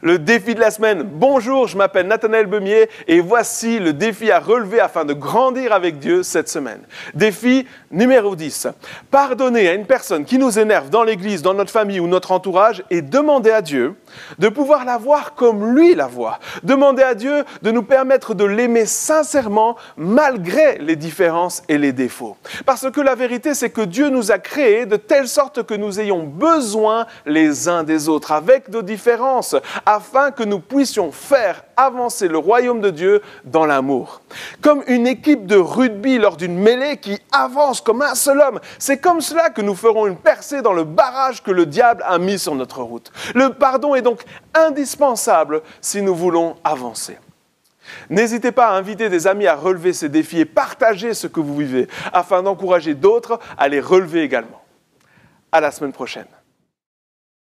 Le défi de la semaine. Bonjour, je m'appelle Nathanaël Bemier et voici le défi à relever afin de grandir avec Dieu cette semaine. Défi numéro 10. Pardonner à une personne qui nous énerve dans l'église, dans notre famille ou notre entourage et demander à Dieu de pouvoir la voir comme lui la voit. Demander à Dieu de nous permettre de l'aimer sincèrement malgré les différences et les défauts. Parce que la vérité, c'est que Dieu nous a créés de telle sorte que nous ayons besoin les uns des autres, avec nos différences, afin que nous puissions faire avancer le royaume de Dieu dans l'amour. Comme une équipe de rugby lors d'une mêlée qui avance comme un seul homme, c'est comme cela que nous ferons une percée dans le barrage que le diable a mis sur notre route. Le pardon est donc indispensable si nous voulons avancer. N'hésitez pas à inviter des amis à relever ces défis et partager ce que vous vivez afin d'encourager d'autres à les relever également. À la semaine prochaine.